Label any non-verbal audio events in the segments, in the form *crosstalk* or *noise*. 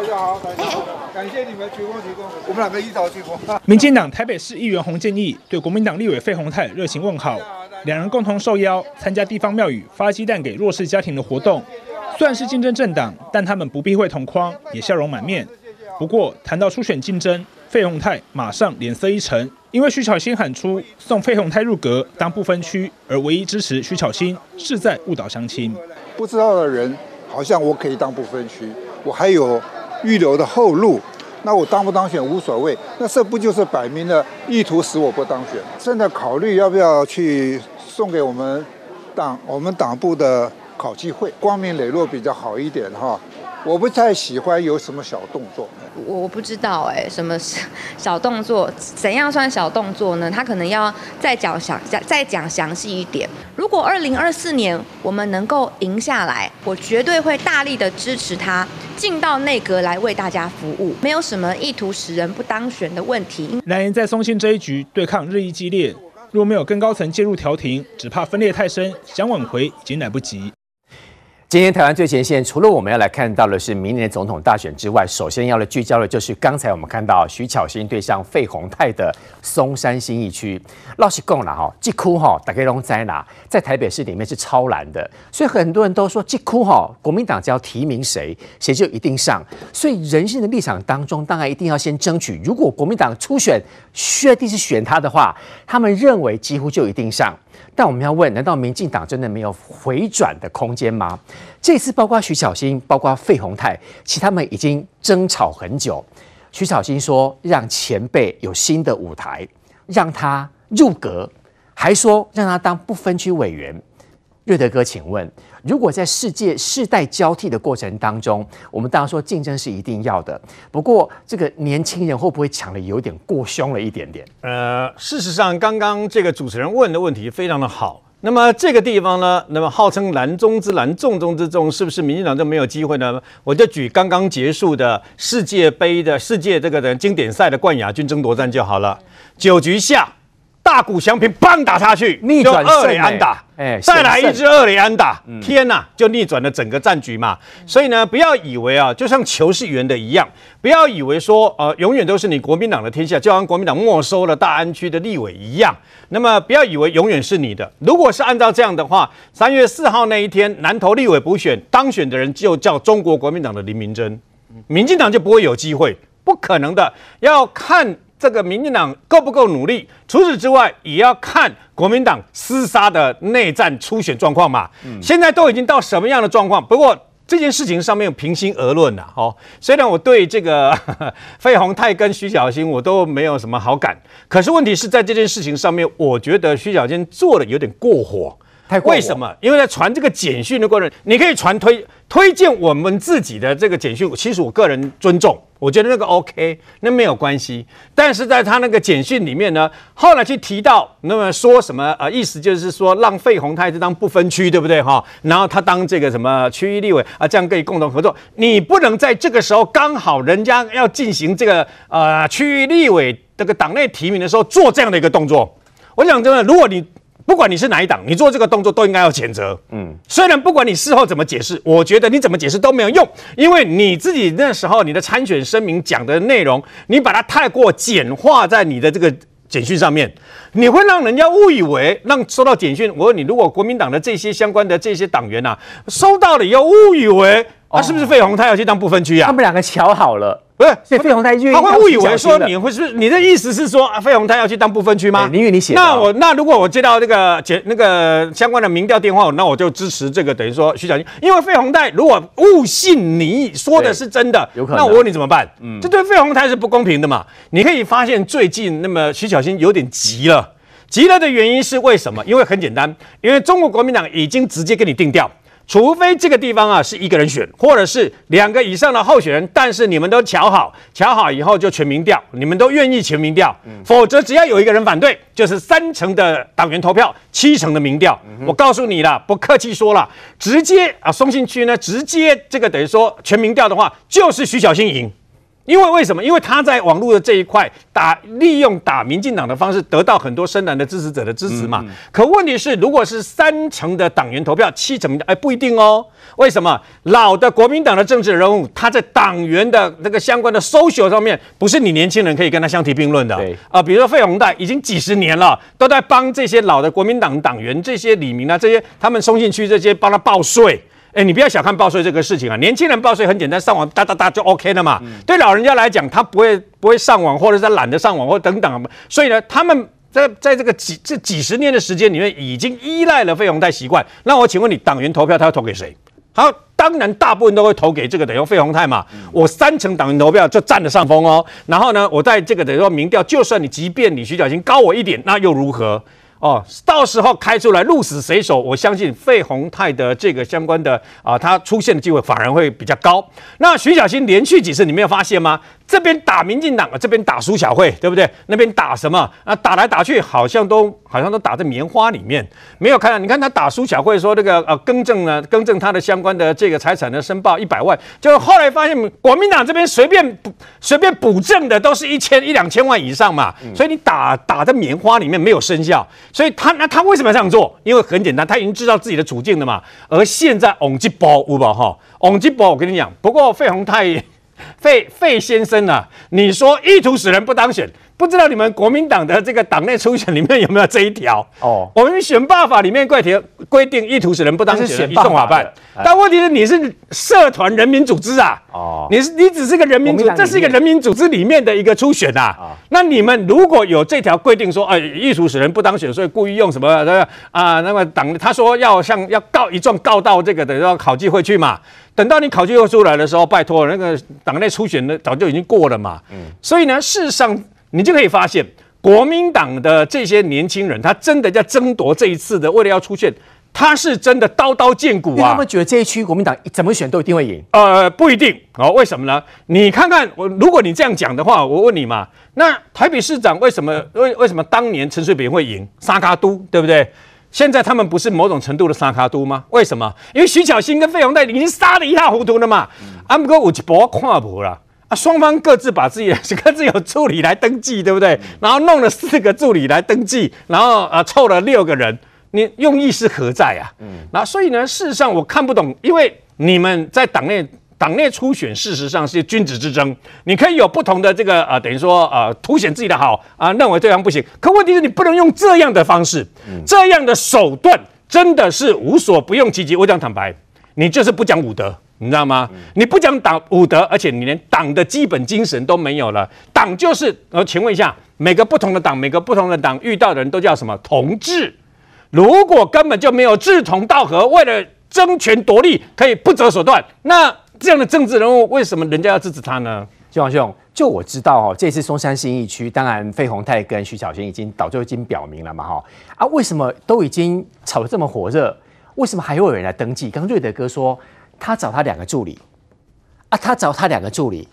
大家好，大家好，感谢你们鞠躬鞠躬，我们两个一早鞠躬。民进党台北市议员洪建义对国民党立委费鸿泰热情问好，两人共同受邀参加地方庙宇发鸡蛋给弱势家庭的活动。虽然是竞争政党，但他们不避讳同框，也笑容满面。不过谈到初选竞争，费鸿泰马上脸色一沉，因为徐巧芯喊出送费鸿泰入阁当不分区，而唯一支持徐巧芯是在误导乡亲。不知道的人好像我可以当不分区，我还有预留的后路，那我当不当选无所谓，那这不就是摆明了意图使我不当选？正在考虑要不要去送给我们党我们党部的考纪会，光明磊落比较好一点哈。我不太喜欢有什么小动作，我我不知道哎，什么小动作？怎样算小动作呢？他可能要再讲详再再讲详细一点。如果二零二四年我们能够赢下来，我绝对会大力的支持他进到内阁来为大家服务，没有什么意图使人不当选的问题。蓝营在松信这一局对抗日益激烈，若没有更高层介入调停，只怕分裂太深，想挽回已经来不及。今天台湾最前线，除了我们要来看到的是明年总统大选之外，首先要来聚焦的就是刚才我们看到徐巧芯对上费鸿泰的松山新义区。老实讲了哈，这区哈大概拢在哪？在台北市里面是超蓝的，所以很多人都说这区哈国民党只要提名谁，谁就一定上。所以人性的立场当中，当然一定要先争取。如果国民党初选确定是选他的话，他们认为几乎就一定上。但我们要问：难道民进党真的没有回转的空间吗？这次包括徐小新，包括费鸿泰，其实他们已经争吵很久。徐小新说让前辈有新的舞台，让他入阁，还说让他当不分区委员。瑞德哥，请问，如果在世界世代交替的过程当中，我们当然说竞争是一定要的，不过这个年轻人会不会抢的有点过凶了一点点？呃，事实上，刚刚这个主持人问的问题非常的好。那么这个地方呢，那么号称蓝中之蓝，重中之重，是不是民进党就没有机会呢？我就举刚刚结束的世界杯的世界这个的经典赛的冠亚军争夺战就好了，九局下。大谷翔平棒打下去，逆转二垒安打，哎，再来一支二垒安打，天呐，就逆转了整个战局嘛。所以呢，不要以为啊，就像球是圆的一样，不要以为说呃，永远都是你国民党的天下，就像国民党没收了大安区的立委一样。那么不要以为永远是你的。如果是按照这样的话，三月四号那一天南投立委补选当选的人就叫中国国民党的林明珍，民进党就不会有机会，不可能的。要看。这个民进党够不够努力？除此之外，也要看国民党厮杀的内战初选状况嘛。嗯、现在都已经到什么样的状况？不过这件事情上面平心而论呐，哦，虽然我对这个 *laughs* 费鸿泰跟徐小新我都没有什么好感，可是问题是在这件事情上面，我觉得徐小新做的有点过火。太过。为什么？因为在传这个简讯的过程，你可以传推推荐我们自己的这个简讯，其实我个人尊重。我觉得那个 OK，那没有关系。但是在他那个简讯里面呢，后来去提到，那么说什么啊、意思就是说让费鸿泰就当不分区，对不对哈？然后他当这个什么区域立委啊，这样可以共同合作。你不能在这个时候刚好人家要进行这个呃区域立委这个党内提名的时候做这样的一个动作。我想真的，如果你。不管你是哪一党，你做这个动作都应该要谴责。嗯，虽然不管你事后怎么解释，我觉得你怎么解释都没有用，因为你自己那时候你的参选声明讲的内容，你把它太过简化在你的这个简讯上面，你会让人家误以为让收到简讯。我问你，如果国民党的这些相关的这些党员呐、啊，收到了以后误以为啊，是不是费鸿泰要去当不分区啊？他们两个瞧好了。不是，所以费鸿泰他会误以为说你会是？你的意思是说费鸿泰要去当不分区吗？因为你写。那我那如果我接到那个简那个相关的民调电话，那我就支持这个等于说徐小新，因为费鸿泰如果误信你说的是真的，有可能。那我问你怎么办？嗯，这对费鸿泰是不公平的嘛？你可以发现最近那么徐小新有点急了，急了的原因是为什么？因为很简单，因为中国国民党已经直接给你定调。除非这个地方啊是一个人选，或者是两个以上的候选人，但是你们都瞧好，瞧好以后就全民调，你们都愿意全民调，嗯、否则只要有一个人反对，就是三成的党员投票，七成的民调。嗯、我告诉你了，不客气说了，直接啊松信区呢，直接这个等于说全民调的话，就是徐小新赢。因为为什么？因为他在网络的这一块打利用打民进党的方式，得到很多深蓝的支持者的支持嘛。可问题是，如果是三成的党员投票，七成的哎不一定哦。为什么？老的国民党的政治人物，他在党员的那个相关的 social 上面，不是你年轻人可以跟他相提并论的。对啊，比如说费鸿泰已经几十年了，都在帮这些老的国民党党员、这些李明啊、这些他们松信区这些帮他报税。哎，你不要小看报税这个事情啊！年轻人报税很简单，上网哒哒哒就 OK 了嘛。嗯、对老人家来讲，他不会不会上网，或者是懒得上网，或等等。所以呢，他们在在这个几这几十年的时间里面，已经依赖了费鸿泰习惯。那我请问你，党员投票他要投给谁？好，当然大部分都会投给这个等于费鸿泰嘛。嗯、我三成党员投票就占了上风哦。然后呢，我在这个等于说民调，就算你即便你徐巧芯高我一点，那又如何？哦，到时候开出来鹿死谁手，我相信费鸿泰的这个相关的啊，他出现的机会反而会比较高。那徐小新连续几次，你没有发现吗？这边打民进党，这边打苏小慧，对不对？那边打什么？啊，打来打去，好像都好像都打在棉花里面，没有看到。你看他打苏小慧说这个呃更正呢，更正他的相关的这个财产的申报一百万，就后来发现国民党这边随便补随便补正的都是一千一两千万以上嘛，所以你打打在棉花里面没有生效，所以他那他为什么要这样做？因为很简单，他已经知道自己的处境了嘛。而现在翁吉波有没哈？翁吉波我跟你讲，不过费鸿泰。*laughs* 费费先生啊，你说意图使人不当选，不知道你们国民党的这个党内初选里面有没有这一条？哦，我们选罢法里面规定规定意图使人不当选，选罢法办。但问题是你是社团人民组织啊，哦，你是你只是个人民组，这是一个人民组织里面的一个初选啊。哦，那你们如果有这条规定说，哎，意图使人不当选，所以故意用什么啊？那么党他说要像要告一状告到这个等于说考纪会去嘛。等到你考纪会出来的时候，拜托那个党内初选的早就已经过了嘛。嗯，所以呢，事实上你就可以发现，国民党的这些年轻人，他真的在争夺这一次的，为了要出现，他是真的刀刀见骨啊。他们觉得这一区国民党怎么选都一定会赢？呃，不一定哦。为什么呢？你看看我，如果你这样讲的话，我问你嘛，那台北市长为什么为为什么当年陈水扁会赢？沙卡都，对不对？现在他们不是某种程度的沙卡都吗？为什么？因为徐巧芯跟费鸿泰已经杀得一塌糊涂了嘛。阿姆哥有一波看无了啊，双方各自把自己 *laughs* 各自有助理来登记，对不对？然后弄了四个助理来登记，然后呃凑了六个人，你用意是何在啊？嗯，那所以呢，事实上我看不懂，因为你们在党内。党内初选事实上是君子之争，你可以有不同的这个啊、呃，等于说啊、呃，凸显自己的好啊、呃，认为对方不行。可问题是你不能用这样的方式，嗯、这样的手段真的是无所不用其极。我讲坦白，你就是不讲武德，你知道吗？你不讲党武德，而且你连党的基本精神都没有了。党就是，呃，请问一下，每个不同的党，每个不同的党遇到的人都叫什么？同志。如果根本就没有志同道合，为了争权夺利可以不择手段，那。这样的政治人物，为什么人家要支持他呢？嶔煌兄，就我知道哦，这次松山新义区，当然费鸿泰跟徐巧芯已经早就已经表明了嘛，哈啊，为什么都已经炒得这么火热，为什么还会有人来登记？刚瑞德哥说他找他两个助理，啊，他找他两个助理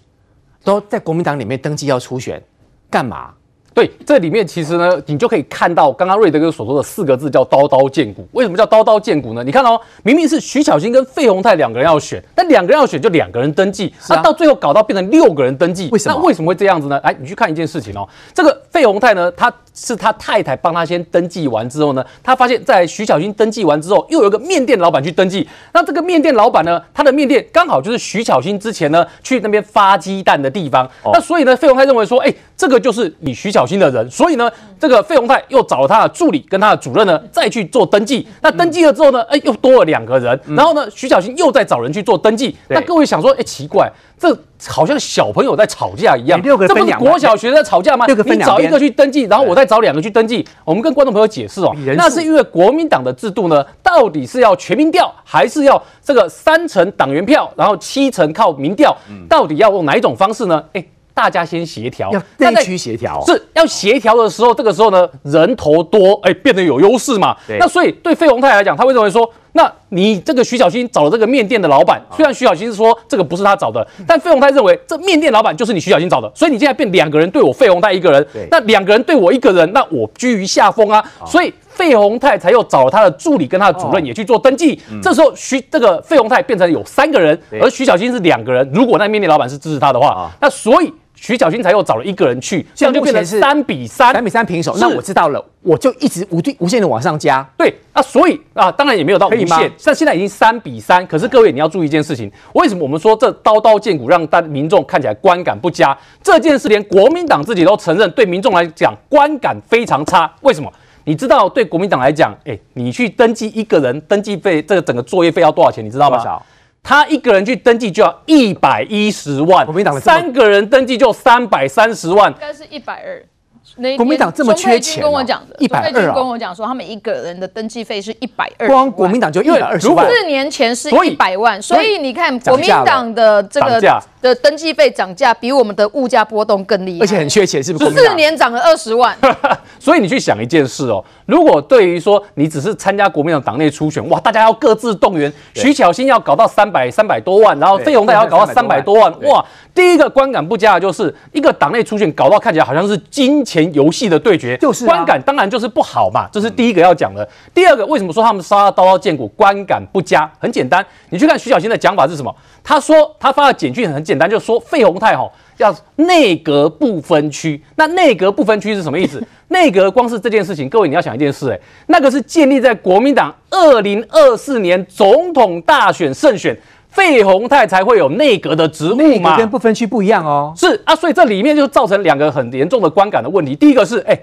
都在国民党里面登记要初选，干嘛？对，这里面其实呢，你就可以看到刚刚瑞德哥所说的四个字叫刀刀见骨。为什么叫刀刀见骨呢？你看哦，明明是徐巧芯跟费鸿泰两个人要选，但两个人要选就两个人登记，那、啊啊、到最后搞到变成六个人登记，为什么？那为什么会这样子呢？来，你去看一件事情哦，这个费鸿泰呢，他是他太太帮他先登记完之后呢，他发现在徐巧芯登记完之后，又有一个面店老板去登记，那这个面店老板呢，他的面店刚好就是徐巧芯之前呢去那边发鸡蛋的地方，哦、那所以呢，费鸿泰认为说，哎。这个就是你徐巧芯的人，所以呢，这个费鸿泰又找了他的助理跟他的主任呢，再去做登记。那登记了之后呢，哎，又多了两个人。然后呢，徐巧芯又再找人去做登记。那各位想说，哎，奇怪，这好像小朋友在吵架一样。六个分两，这不是国小学生在吵架吗？六个分两，你找一个去登记，然后我再找两个去登记。我们跟观众朋友解释哦，那是因为国民党的制度呢，到底是要全民调，还是要这个三成党员票，然后七成靠民调？到底要用哪一种方式呢？哎。大家先协调，要内区协调，是要协调的时候，这个时候呢，人头多，哎，变得有优势嘛。那所以对费鸿泰来讲，他为什么会说，那你这个徐小新找了这个面店的老板，虽然徐小新是说这个不是他找的，但费鸿泰认为这面店老板就是你徐小新找的，所以你现在变两个人对我费鸿泰一个人，对那两个人对我一个人，那我居于下风啊。所以费鸿泰才又找了他的助理跟他的主任也去做登记。哦、这时候徐这个费鸿泰变成有三个人，而徐小新是两个人。如果那面店老板是支持他的话，哦、那所以。徐小新才又找了一个人去，这样就变成三比三，三比三平手。那我知道了，我就一直无无限的往上加。对，啊所以啊，当然也没有到无限，但现在已经三比三。可是各位你要注意一件事情，为什么我们说这刀刀见骨让大民众看起来观感不佳？这件事连国民党自己都承认，对民众来讲观感非常差。为什么？你知道对国民党来讲，哎，你去登记一个人登记费，这个整个作业费要多少钱？你知道吗？他一个人去登记就要一百一十万，国民党三个人登记就三百三十万，应该是一百二。国民党这么缺钱，跟我讲的一百二跟我讲说，他们一个人的登记费是一百二，光国民党就一百二十万。四年前是一百万，所以你看国民党的这个的登记费涨价比我们的物价波动更厉害，而且很缺钱，是不是？四年涨了二十万。*laughs* 所以你去想一件事哦，如果对于说你只是参加国民党党内初选，哇，大家要各自动员，徐巧芯要搞到三百三百多万，然后费鸿泰要搞到三百多万，哇，第一个观感不佳的就是一个党内初选搞到看起来好像是金钱游戏的对决，就是观感当然就是不好嘛，这是第一个要讲的。第二个，为什么说他们杀到刀刀见骨，观感不佳？很简单，你去看徐小新的讲法是什么？他说他发的简讯很简单，就是说费鸿泰哈。要内阁不分区，*laughs* 那内阁不分区是什么意思？*laughs* 内阁光是这件事情，各位你要想一件事，哎，那个是建立在国民党二零二四年总统大选胜选，费鸿泰才会有内阁的职务嘛？跟不分区不一样哦。是啊，所以这里面就造成两个很严重的观感的问题。第一个是，哎，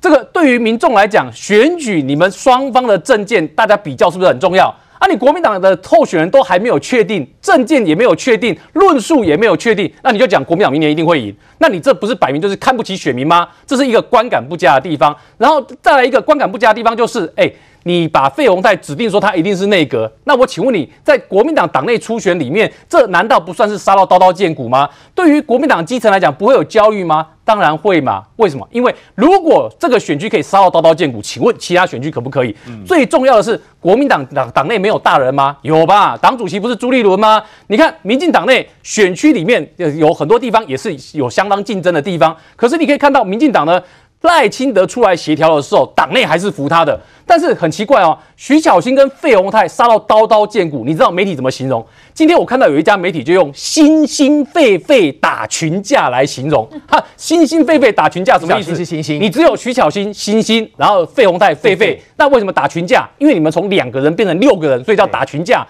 这个对于民众来讲，选举你们双方的政见，大家比较是不是很重要？啊，你国民党的候选人都还没有确定，政见也没有确定，论述也没有确定，那你就讲国民党明年一定会赢？那你这不是摆明就是看不起选民吗？这是一个观感不佳的地方。然后再来一个观感不佳的地方就是，哎，你把费鸿泰指定说他一定是内阁，那我请问你在国民党党内初选里面，这难道不算是杀到刀刀见骨吗？对于国民党基层来讲，不会有焦虑吗？当然会嘛？为什么？因为如果这个选区可以杀到刀刀见骨，请问其他选区可不可以？最重要的是，国民党党党内没有大人吗？有吧？党主席不是朱立伦吗？你看，民进党内选区里面有很多地方也是有相当竞争的地方，可是你可以看到，民进党呢，赖清德出来协调的时候，党内还是服他的。但是很奇怪哦，徐巧芯跟费鸿泰杀到刀刀见骨，你知道媒体怎么形容？今天我看到有一家媒体就用“心心肺肺打群架”来形容，哈，“心心肺肺打群架”什么意思？是心心，你只有徐巧芯心心，然后费鸿泰肺肺，那为什么打群架？因为你们从两个人变成六个人，所以叫打群架。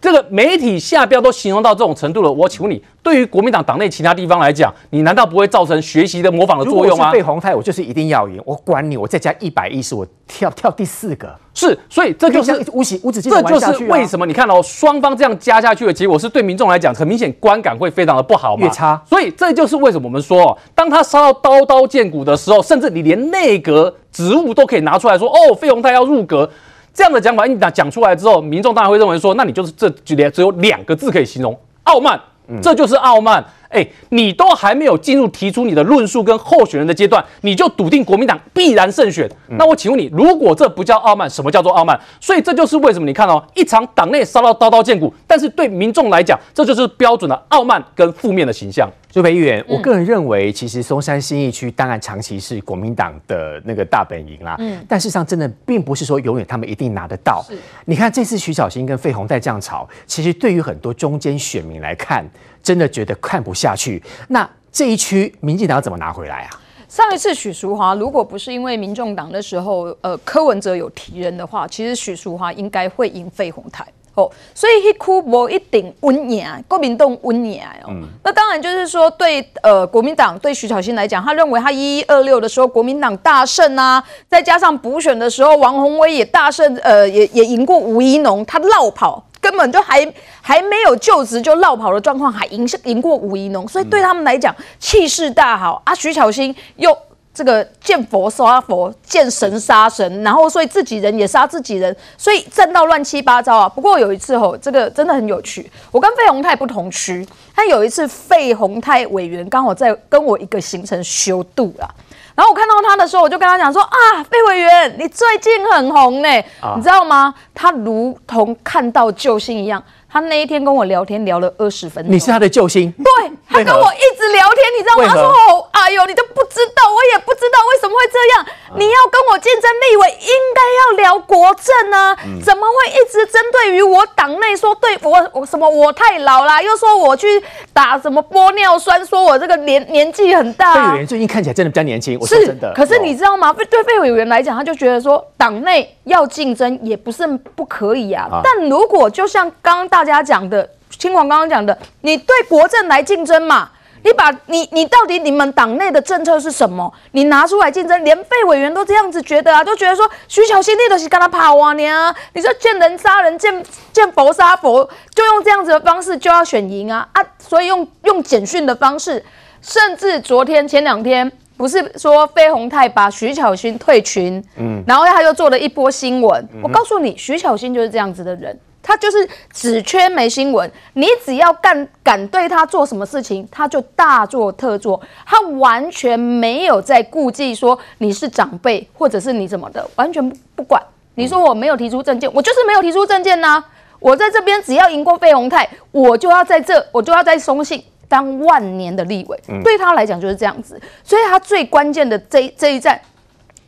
这个媒体下标都形容到这种程度了，我请问你，对于国民党党内其他地方来讲，你难道不会造成学习的模仿的作用吗？费鸿泰，我就是一定要赢，我管你，我再加一百一十，我跳跳第。四个是，所以这就是无止无止境的玩下去。这就是为什么你看到双方这样加下去的结果，是对民众来讲很明显观感会非常的不好嘛？越差。所以这就是为什么我们说，当他杀到刀刀见骨的时候，甚至你连内阁职务都可以拿出来说，哦，费鸿泰要入阁这样的讲法，你讲出来之后，民众当然会认为说，那你就是这几连只有两个字可以形容：傲慢。这就是傲慢。哎，你都还没有进入提出你的论述跟候选人的阶段，你就笃定国民党必然胜选。那我请问你，如果这不叫傲慢，什么叫做傲慢？所以这就是为什么你看哦，一场党内烧到刀刀见骨，但是对民众来讲，这就是标准的傲慢跟负面的形象。朱培议员，我个人认为，其实松山新义区当然长期是国民党的那个大本营啦。嗯，但事实上真的并不是说永远他们一定拿得到。是，你看这次徐小新跟费鸿泰这样吵，其实对于很多中间选民来看，真的觉得看不下去。那这一区民进党要怎么拿回来啊？上一次许淑华如果不是因为民众党的时候，呃，柯文哲有提人的话，其实许淑华应该会赢费鸿泰哦。所以一哭不一定稳赢，国民党稳赢哦。嗯、那当然就是说对，呃，国民党对徐巧芯来讲，他认为他一一二六的时候国民党大胜啊，再加上补选的时候王宏威也大胜，呃，也也赢过吴怡农，他落跑。根本就还还没有就职就落跑的状况，还赢赢过吴怡农，所以对他们来讲气势大好啊。徐巧芯又这个见佛杀佛，见神杀神，然后所以自己人也杀自己人，所以战到乱七八糟啊。不过有一次吼，这个真的很有趣，我跟费鸿泰不同区，他有一次费鸿泰委员刚好在跟我一个行程修度啊。然后我看到他的时候，我就跟他讲说啊，费委员，你最近很红呢，啊、你知道吗？他如同看到救星一样，他那一天跟我聊天聊了二十分钟。你是他的救星？对，他跟我一直聊天，你知道吗？他说：“哦，哎呦，你都不知道，我也不知道为什么会这样。你要跟我竞争立委，应该要聊国政啊，怎么会一直针对于我党内说对我我什么我太老啦，又说我去打什么玻尿酸，说我这个年年纪很大。”费委员最近看起来真的比较年轻，我是真的。可是你知道吗？对费委员来讲，他就觉得说党内要竞争也不是不可以啊。但如果就像刚刚大家讲的。清华刚刚讲的，你对国政来竞争嘛？你把你你到底你们党内的政策是什么？你拿出来竞争，连费委员都这样子觉得啊，都觉得说徐巧芯你都是跟他跑啊你啊！你说见人杀人，见见佛杀佛，就用这样子的方式就要选赢啊啊！所以用用简讯的方式，甚至昨天前两天不是说费鸿泰把徐巧芯退群，嗯，然后他又做了一波新闻。嗯、我告诉你，徐巧芯就是这样子的人。他就是只缺没新闻，你只要干敢对他做什么事情，他就大做特做，他完全没有在顾忌说你是长辈或者是你怎么的，完全不管。你说我没有提出证件，我就是没有提出证件呐。我在这边只要赢过费鸿泰，我就要在这，我就要在松信当万年的立委。对他来讲就是这样子，所以他最关键的这这一战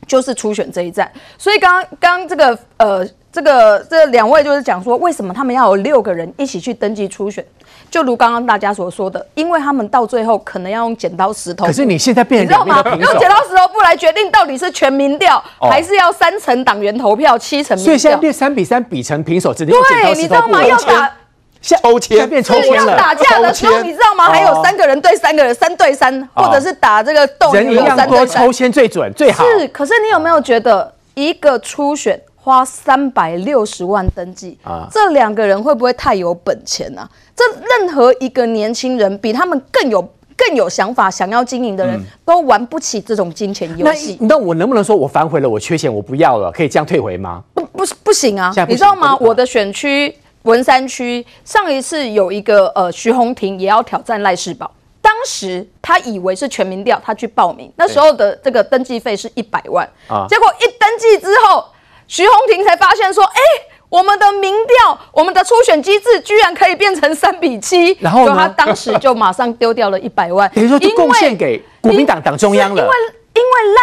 就是初选这一战。所以刚刚刚这个呃。这个这两位就是讲说，为什么他们要有六个人一起去登记初选？就如刚刚大家所说的，因为他们到最后可能要用剪刀石头。可是你现在变成你知道吗？用剪刀石头布来决定到底是全民调，哦、还是要三成党员投票，七成民调。所以现在变三比三比成平手，只能用剪刀石头布。对，你知道吗？要打抽签变抽签了。要打架的时候，你知道吗？还有三个人对三个人，三对三，哦、或者是打这个斗人一样多，抽签最准最好。是，可是你有没有觉得一个初选？花三百六十万登记啊，这两个人会不会太有本钱啊？这任何一个年轻人比他们更有更有想法、想要经营的人都玩不起这种金钱游戏。那我能不能说我反悔了？我缺钱，我不要了，可以这样退回吗？不，不是不行啊！你知道吗？我的选区文山区上一次有一个呃徐宏庭也要挑战赖世宝，当时他以为是全民调，他去报名，那时候的这个登记费是一百万啊，结果一登记之后。徐宏庭才发现说：“哎，我们的民调，我们的初选机制居然可以变成三比七。”然后他当时就马上丢掉了一百万，*laughs* 等于说就贡献给国民党党中央了。因为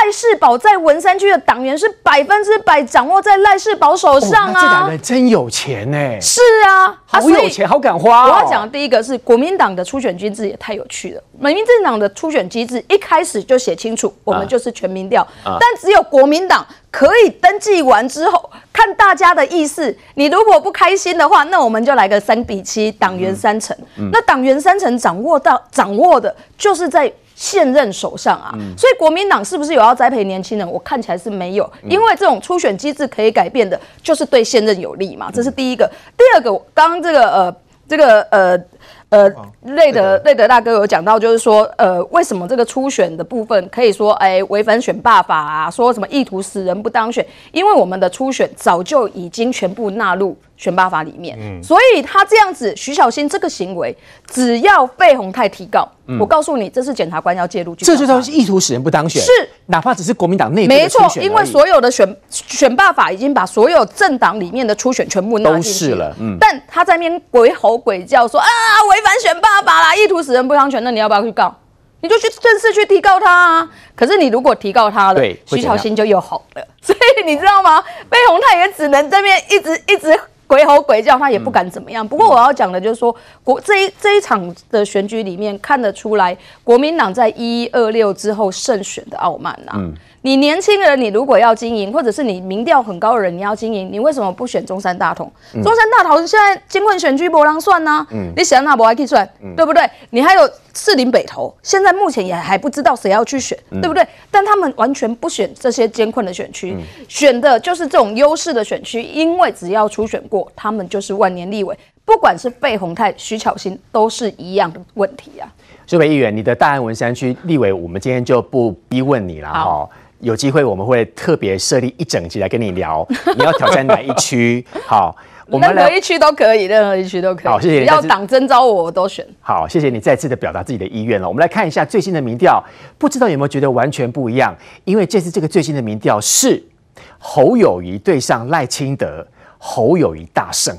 赖世宝在文山区的党员是百分之百掌握在赖世宝手上啊！这两人真有钱哎！是啊，好有钱，好敢花。我要讲的第一个是国民党的初选机制也太有趣了。民进党的初选机制一开始就写清楚，我们就是全民调，但只有国民党可以登记完之后看大家的意思。你如果不开心的话，那我们就来个三比七，党员三成。那党员三成掌握到掌握的就是在。现任首相啊，所以国民党是不是有要栽培年轻人？我看起来是没有，因为这种初选机制可以改变的，就是对现任有利嘛，这是第一个。第二个，刚刚这个呃，这个呃。呃，瑞德瑞德大哥有讲到，就是说，呃，为什么这个初选的部分可以说，哎，违反选罢法啊？说什么意图使人不当选？因为我们的初选早就已经全部纳入选罢法里面，嗯，所以他这样子，徐小新这个行为，只要费鸿泰提告，嗯、我告诉你，这是检察官要介入，这就是意图使人不当选，是，哪怕只是国民党内部没错，因为所有的选选罢法已经把所有政党里面的初选全部纳进去了，嗯，但他在那边鬼吼鬼叫说啊，违。反选罢法啦，意图使人不当选，那你要不要去告？你就去正式去提告他啊！可是你如果提告他了，对，徐小新就又好了。所以你知道吗？费鸿泰也只能这边一直一直鬼吼鬼叫，他也不敢怎么样。嗯、不过我要讲的就是说，国这一这一场的选举里面看得出来，国民党在一一二六之后胜选的傲慢啊。嗯你年轻人，你如果要经营，或者是你民调很高的人，你要经营，你为什么不选中山大同？嗯、中山大同现在金困选区博朗算呢、啊？嗯、你想那博还可以算，嗯、对不对？你还有士林北投，现在目前也还不知道谁要去选，嗯、对不对？但他们完全不选这些艰困的选区，嗯、选的就是这种优势的选区，因为只要初选过，他们就是万年立委。不管是费鸿泰、徐巧芯，都是一样的问题啊。这位议员，你的大安文山区立委，我们今天就不逼问你了哈。有机会我们会特别设立一整集来跟你聊，*laughs* 你要挑战哪一区？好，*laughs* 我们任何一区都可以，任何一区都可以。好，谢谢你。要党征召我，我都选。好，谢谢你再次的表达自己的意愿了。我们来看一下最新的民调，不知道有没有觉得完全不一样？因为这次这个最新的民调是侯友谊对上赖清德，侯友谊大胜。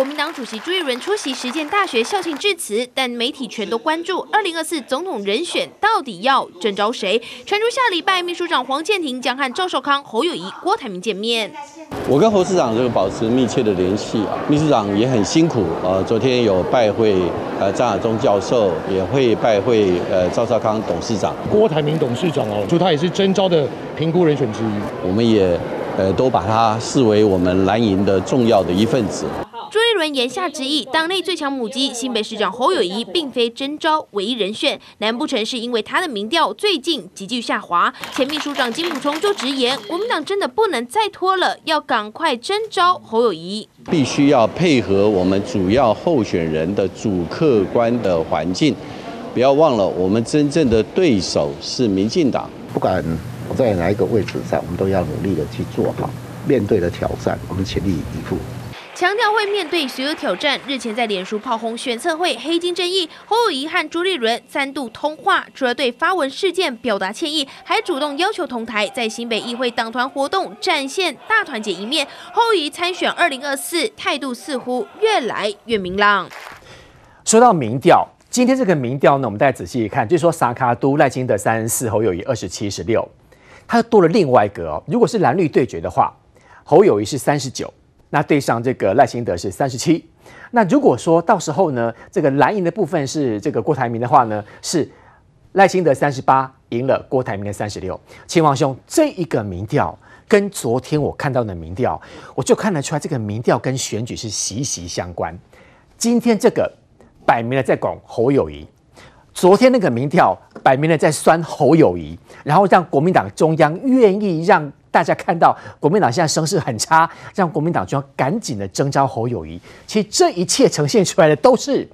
国民党主席朱立伦出席实践大学校庆致辞，但媒体全都关注二零二四总统人选到底要征召谁？传出下礼拜秘书长黄建庭将和赵少康、侯友谊、郭台铭见面。我跟侯市长这个保持密切的联系啊，秘书长也很辛苦啊，昨天有拜会呃张亚中教授，也会拜会呃赵少康董事长、郭台铭董事长哦，就他也是征召的评估人选之一，我们也。呃，都把它视为我们蓝营的重要的一份子。朱立伦言下之意，党内最强母鸡新北市长侯友谊并非征召唯一人选，难不成是因为他的民调最近急剧下滑？前秘书长金溥聪就直言，国民党真的不能再拖了，要赶快征召侯友谊，必须要配合我们主要候选人的主客观的环境，不要忘了，我们真正的对手是民进党，不管。在哪一个位置上，我们都要努力的去做好面对的挑战，我们全力以赴。强调会面对所有挑战。日前在脸书炮轰选测会黑金争议，侯友谊和朱立伦三度通话，除了对发文事件表达歉意，还主动要求同台在新北议会党团活动展现大团结一面。侯友谊参选二零二四态度似乎越来越明朗。说到民调。今天这个民调呢，我们再仔细一看，就是说萨卡都赖清德三十四，侯友谊二十七十六，他多了另外一个哦。如果是蓝绿对决的话，侯友宜是三十九，那对上这个赖清德是三十七。那如果说到时候呢，这个蓝营的部分是这个郭台铭的话呢，是赖清德三十八赢了郭台铭的三十六。秦王兄，这一个民调跟昨天我看到的民调，我就看得出来，这个民调跟选举是息息相关。今天这个。摆明了在拱侯友宜，昨天那个民调摆明了在酸侯友谊，然后让国民党中央愿意让大家看到国民党现在声势很差，让国民党中央赶紧的征召侯友谊。其实这一切呈现出来的都是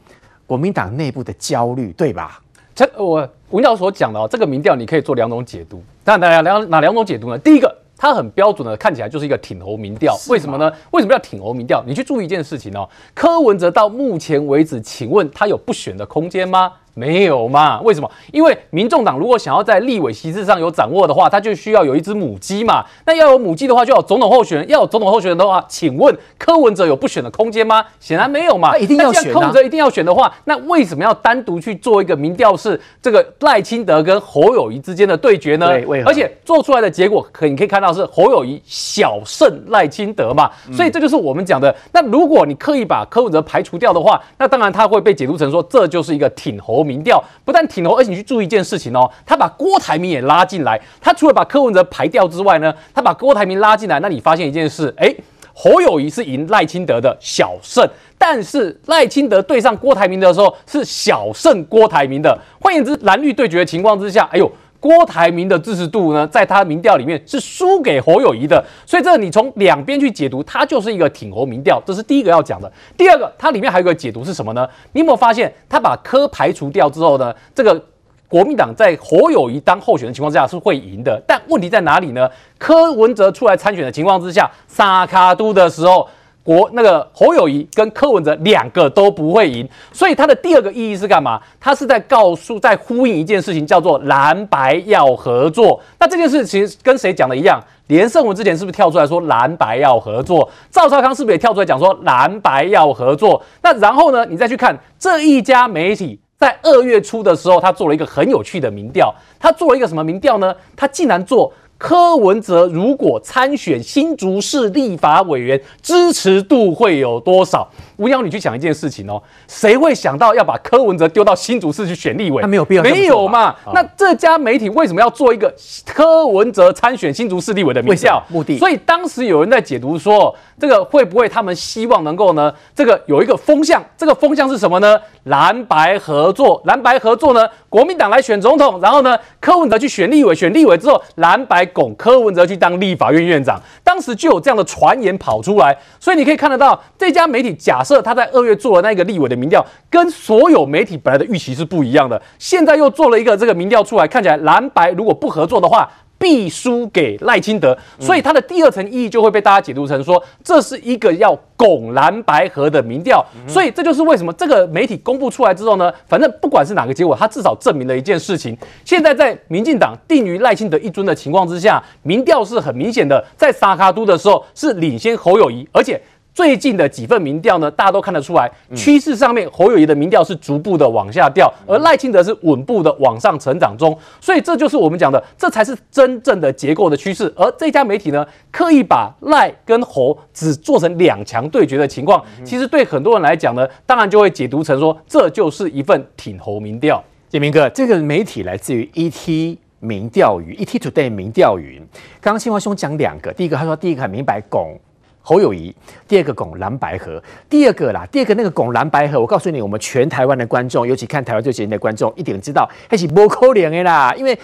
国民党内部的焦虑，对吧？这我文教所讲的哦，这个民调你可以做两种解读，当然大家两哪两种解读呢？第一个。它很标准的，看起来就是一个挺侯民调，为什么呢？为什么要挺侯民调？你去注意一件事情哦，柯文哲到目前为止，请问他有不选的空间吗？没有嘛？为什么？因为民众党如果想要在立委席次上有掌握的话，他就需要有一只母鸡嘛。那要有母鸡的话，就要有总统候选人。要有总统候选人的话，请问柯文哲有不选的空间吗？显然没有嘛。他一定要选啊。柯文哲一定要选的话，那为什么要单独去做一个民调，是这个赖清德跟侯友谊之间的对决呢？对？而且做出来的结果，可你可以看到是侯友谊小胜赖清德嘛。所以这就是我们讲的。那如果你刻意把柯文哲排除掉的话，那当然他会被解读成说这就是一个挺侯民调，不但挺侯，而且你去注意一件事情哦，他把郭台铭也拉进来。他除了把柯文哲排掉之外呢，他把郭台铭拉进来。那你发现一件事，哎，侯友谊是赢赖清德的小胜，但是赖清德对上郭台铭的时候是小胜郭台铭的。换言之，蓝绿对决的情况之下，哎呦。郭台铭的支持度呢，在他民调里面是输给侯友宜的，所以这你从两边去解读，他就是一个挺侯民调，这是第一个要讲的。第二个，它里面还有一个解读是什么呢？你有没有发现，他把柯排除掉之后呢，这个国民党在侯友宜当候选的情况之下是会赢的，但问题在哪里呢？柯文哲出来参选的情况之下，撒卡都的时候。国那个侯友宜跟柯文哲两个都不会赢，所以他的第二个意义是干嘛？他是在告诉、在呼应一件事情，叫做蓝白要合作。那这件事其实跟谁讲的一样？连胜文之前是不是跳出来说蓝白要合作？赵少康是不是也跳出来讲说蓝白要合作？那然后呢？你再去看这一家媒体在二月初的时候，他做了一个很有趣的民调，他做了一个什么民调呢？他竟然做。柯文哲如果参选新竹市立法委员，支持度会有多少？吴瑶，你去想一件事情哦，谁会想到要把柯文哲丢到新竹市去选立委？他没有必要，没有嘛？那这家媒体为什么要做一个柯文哲参选新竹市立委的名校？目的？所以当时有人在解读说，这个会不会他们希望能够呢？这个有一个风向，这个风向是什么呢？蓝白合作，蓝白合作呢？国民党来选总统，然后呢，柯文哲去选立委，选立委之后，蓝白拱柯文哲去当立法院院长。当时就有这样的传言跑出来，所以你可以看得到这家媒体假设他在二月做了那个立委的民调，跟所有媒体本来的预期是不一样的。现在又做了一个这个民调出来，看起来蓝白如果不合作的话。必输给赖清德，所以它的第二层意义就会被大家解读成说，这是一个要拱蓝白合的民调。所以这就是为什么这个媒体公布出来之后呢，反正不管是哪个结果，它至少证明了一件事情：现在在民进党定于赖清德一尊的情况之下，民调是很明显的，在沙卡都的时候是领先侯友宜，而且。最近的几份民调呢，大家都看得出来，趋势上面侯友谊的民调是逐步的往下掉，而赖清德是稳步的往上成长中，所以这就是我们讲的，这才是真正的结构的趋势。而这家媒体呢，刻意把赖跟侯只做成两强对决的情况，其实对很多人来讲呢，当然就会解读成说，这就是一份挺侯民调。建明哥，这个媒体来自于 ET。民调云，ET Today 民调云。刚刚新华兄讲两个，第一个他说第一个很明白拱侯友谊，第二个拱蓝白河。第二个啦，第二个那个拱蓝白河，我告诉你，我们全台湾的观众，尤其看台湾最前线的观众，一定知道还是不可能的啦。因为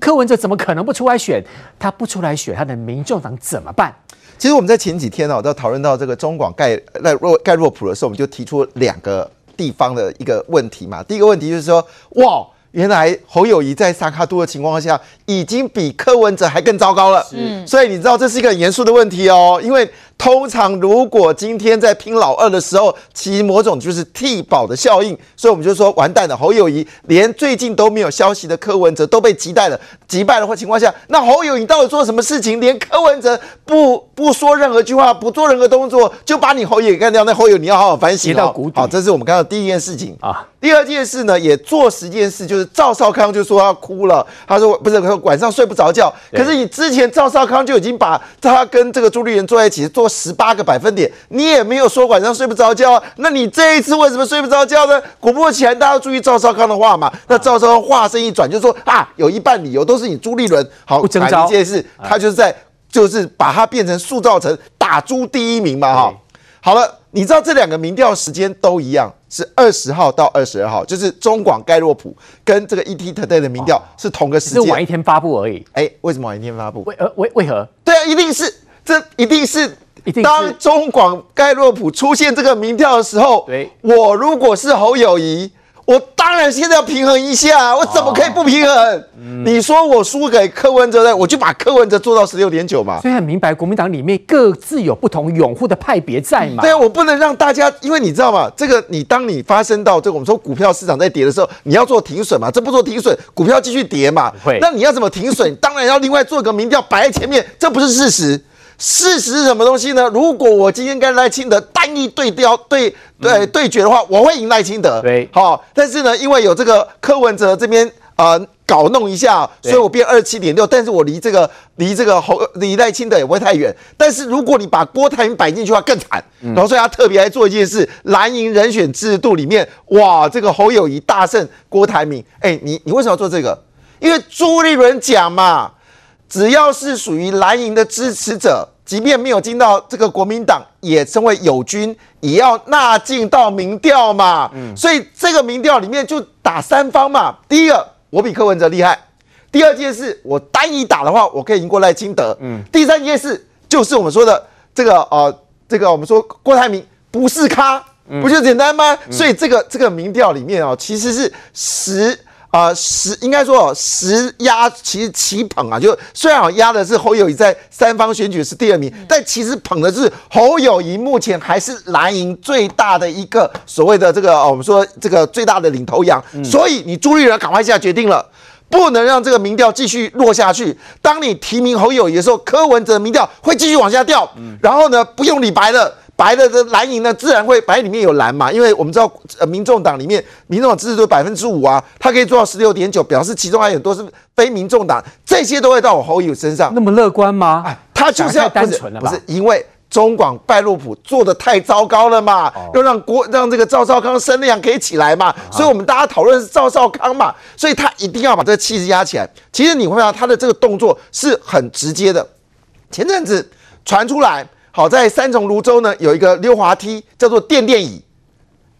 柯文哲怎么可能不出来选？他不出来选，他的民众党怎么办？其实我们在前几天呢、喔，在讨论到这个中广盖赖若盖若普的时候，我们就提出两个地方的一个问题嘛。第一个问题就是说，哇。原来侯友谊在三卡都的情况下，已经比柯文哲还更糟糕了。嗯，所以你知道这是一个很严肃的问题哦，因为。通常，如果今天在拼老二的时候，其实某种就是替保的效应，所以我们就说完蛋了。侯友谊连最近都没有消息的柯文哲都被击败了，击败的话情况下，那侯友谊到底做了什么事情？连柯文哲不不说任何句话，不做任何动作，就把你侯友宜干掉？那侯友宜你要好好反省哦。好，这是我们看到第一件事情啊。第二件事呢，也做十件事，就是赵少康就说他哭了，他说不是晚上睡不着觉。可是你之前赵少康就已经把他跟这个朱立伦坐在一起做。十八个百分点，你也没有说晚上睡不着觉啊？那你这一次为什么睡不着觉呢？果不其然，大家要注意赵少康的话嘛。那赵少康话声一转，就说啊，有一半理由都是你朱立伦好，整这件事，他就是在就是把他变成塑造成打朱第一名嘛哈。好了，你知道这两个民调时间都一样，是二十号到二十二号，就是中广盖洛普跟这个 ET Today 的民调是同个时间，是晚一天发布而已。哎，为什么晚一天发布？为呃为为何？对啊，一定是这一定是。当中广盖洛普出现这个民调的时候，对，我如果是侯友谊，我当然现在要平衡一下，我怎么可以不平衡？哦嗯、你说我输给柯文哲呢，我就把柯文哲做到十六点九嘛。所以很明白，国民党里面各自有不同拥护的派别在嘛。对啊，我不能让大家，因为你知道吗？这个你当你发生到这个我们说股票市场在跌的时候，你要做停损嘛，这不做停损，股票继续跌嘛。会，那你要怎么停损？当然要另外做个民调摆在前面，这不是事实。事实是什么东西呢？如果我今天跟赖清德单一对调对对对决的话，我会赢赖清德。对，好，但是呢，因为有这个柯文哲这边呃搞弄一下，所以我变二七点六，但是我离这个离这个侯离赖清德也不会太远。但是如果你把郭台铭摆进去的话，更惨。然后所以他特别来做一件事，蓝营人选制度里面，哇，这个侯友谊大胜郭台铭。哎，你你为什么要做这个？因为朱立伦讲嘛。只要是属于蓝营的支持者，即便没有进到这个国民党，也称为友军，也要纳进到民调嘛。嗯，所以这个民调里面就打三方嘛。第一个，我比柯文哲厉害；第二件事，我单一打的话，我可以赢过赖清德。嗯，第三件事就是我们说的这个呃，这个我们说郭台铭不是咖，不就简单吗？嗯，所以这个这个民调里面哦，其实是十。啊、呃，十应该说十压其实齐捧啊，就虽然压的是侯友谊在三方选举是第二名，嗯、但其实捧的是侯友谊目前还是蓝营最大的一个所谓的这个、哦、我们说这个最大的领头羊。嗯、所以你朱立伦赶快下决定了，不能让这个民调继续落下去。当你提名侯友谊的时候，柯文哲的民调会继续往下掉，嗯、然后呢，不用李白了。白的这蓝营呢，自然会白里面有蓝嘛，因为我们知道，呃，民众党里面民众党支持度百分之五啊，他可以做到十六点九，表示其中还有很多是非民众党，这些都会到我侯友身上。那么乐观吗？哎，他就是要单纯了，不是因为中广拜洛普做的太糟糕了嘛，哦、要让国让这个赵少康声量可以起来嘛，啊、所以我们大家讨论是赵少康嘛，所以他一定要把这个气势压起来。其实你会发现他的这个动作是很直接的，前阵子传出来。好在三重芦洲呢，有一个溜滑梯叫做电电椅，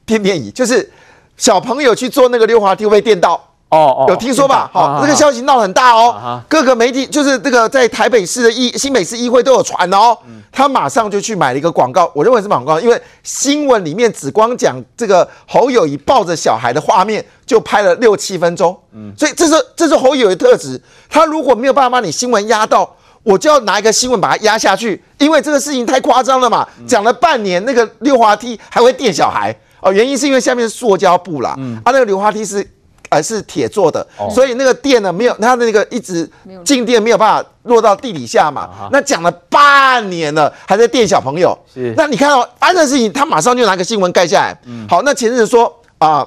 电电椅就是小朋友去坐那个溜滑梯会被电到。哦哦，有听说吧？好，这个消息闹很大哦，各个媒体就是这个在台北市的议新北市议会都有传哦，他马上就去买了一个广告，我认为是广告，因为新闻里面只光讲这个侯友宜抱着小孩的画面就拍了六七分钟，嗯，所以这是这是侯友宜的特质，他如果没有办法把你新闻压到。我就要拿一个新闻把它压下去，因为这个事情太夸张了嘛。讲了半年，那个溜滑梯还会电小孩哦，原因是因为下面是塑胶布啦。嗯，啊，那个溜滑梯是呃是铁做的，所以那个电呢没有它的那个一直静电没有办法落到地底下嘛。那讲了半年了，还在电小朋友。是，那你看到发生的事情，他马上就拿个新闻盖下来。好，那前阵子说啊。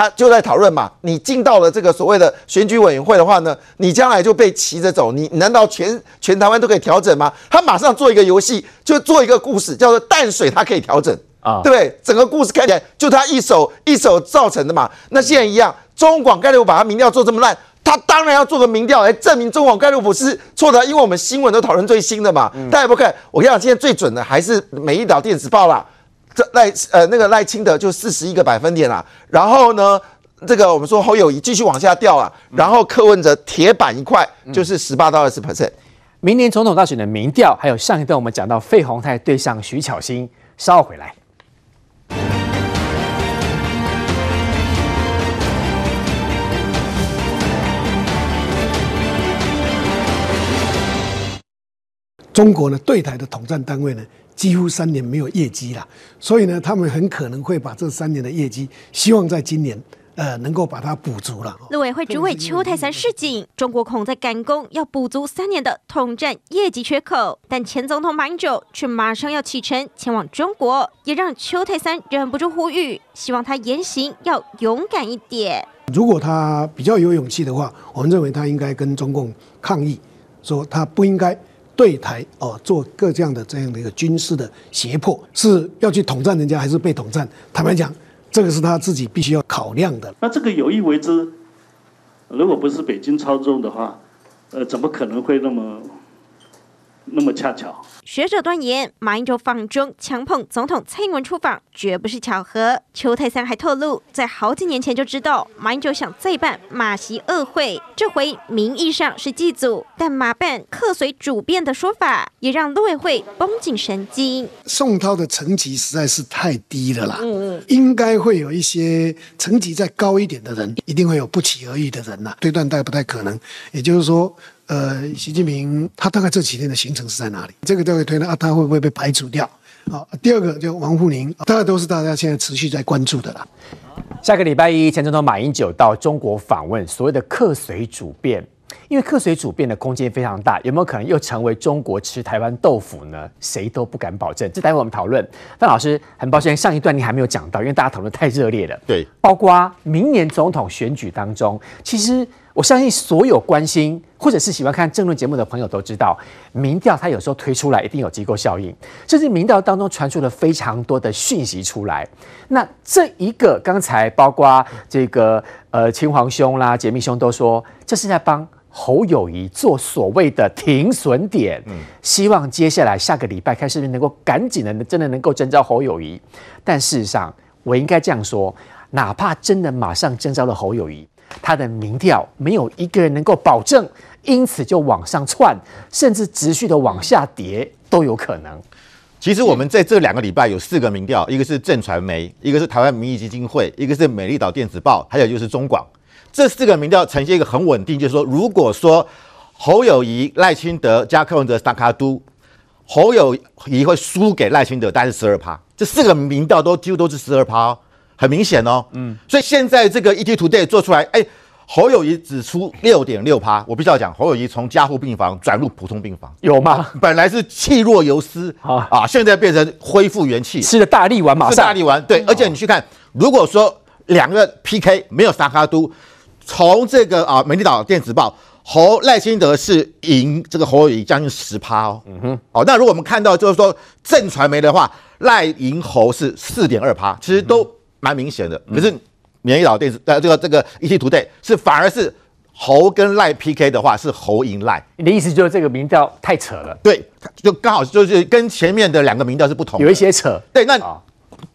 他就在讨论嘛，你进到了这个所谓的选举委员会的话呢，你将来就被骑着走，你难道全全台湾都可以调整吗？他马上做一个游戏，就做一个故事，叫做淡水，它可以调整啊，对不对？整个故事看起来就他一手一手造成的嘛。那现在一样，中广盖洛普把他民调做这么烂，他当然要做个民调来证明中广盖洛普是错的，因为我们新闻都讨论最新的嘛。大家不看，我跟你讲，现在最准的还是美丽岛电子报啦。这赖呃那个赖清德就四十一个百分点啦，然后呢，这个我们说侯友谊继续往下掉啊，然后柯文哲铁板一块就是十八到二十 percent。明年总统大选的民调，还有上一段我们讲到费鸿泰对上徐巧芯，稍后回来。中国呢对台的统战单位呢？几乎三年没有业绩了，所以呢，他们很可能会把这三年的业绩，希望在今年，呃，能够把它补足了。陆委会主委邱泰三示警，中国恐在赶工，要补足三年的统战业绩缺口。但前总统马英九却马上要启程前往中国，也让邱泰三忍不住呼吁，希望他言行要勇敢一点。如果他比较有勇气的话，我们认为他应该跟中共抗议，说他不应该。对台哦，做各这样的这样的一个军事的胁迫，是要去统战人家，还是被统战？坦白讲，这个是他自己必须要考量的。那这个有意为之，如果不是北京操纵的话，呃，怎么可能会那么？那么恰巧，学者断言，马英九访中强捧总统蔡英文出访，绝不是巧合。邱泰三还透露，在好几年前就知道马英九想再办马习二会，这回名义上是祭祖，但马办客随主便的说法，也让陆委会绷紧神经。宋涛的层级实在是太低了啦，嗯嗯，应该会有一些层级再高一点的人，一定会有不期而遇的人呐，推断大不太可能。也就是说。呃，习近平他大概这几天的行程是在哪里？这个都会推断啊，他会不会被排除掉？好，第二个就王沪宁，大概都是大家现在持续在关注的啦。下个礼拜一，前总统马英九到中国访问，所谓的客随主便，因为客随主便的空间非常大，有没有可能又成为中国吃台湾豆腐呢？谁都不敢保证。这待会我们讨论。范老师，很抱歉，上一段你还没有讲到，因为大家讨论太热烈了。对，包括明年总统选举当中，其实。我相信所有关心或者是喜欢看政论节目的朋友都知道，民调它有时候推出来一定有机构效应，甚至民调当中传出了非常多的讯息出来。那这一个刚才包括这个呃亲皇兄啦、杰密兄都说，这是在帮侯友谊做所谓的停损点，希望接下来下个礼拜看是不是能够赶紧的真的能够征召侯友谊。但事实上，我应该这样说，哪怕真的马上征召了侯友宜。他的民调没有一个人能够保证，因此就往上窜，甚至持续的往下跌都有可能。其实我们在这两个礼拜有四个民调，一个是正传媒，一个是台湾民意基金会，一个是美丽岛电子报，还有就是中广。这四个民调呈现一个很稳定，就是说，如果说侯友宜、赖清德加柯文哲三脚督，侯友宜会输给赖清德，大概是十二趴。这四个民调都几乎都是十二趴哦。很明显哦，嗯，所以现在这个 ETtoday 做出来，哎，侯友谊只出六点六趴，我必须要讲，侯友谊从加护病房转入普通病房，有吗？本来是气若游丝啊。啊，现在变成恢复元气，吃了大力丸马上，吃大力丸，对，而且你去看，如果说两个 PK 没有三脚督，从这个啊美丽岛电子报，侯赖清德是赢这个侯友宜将近十趴哦，嗯哼，哦，那如果我们看到就是说正传媒的话，赖赢侯是四点二趴，其实都。蛮明显的，可是美丽岛电子呃，这个这个 ETtoday 是反而是侯跟赖 PK 的话是侯赢赖。你的意思就是这个民调太扯了？对，就刚好就是跟前面的两个民调是不同，有一些扯。对，那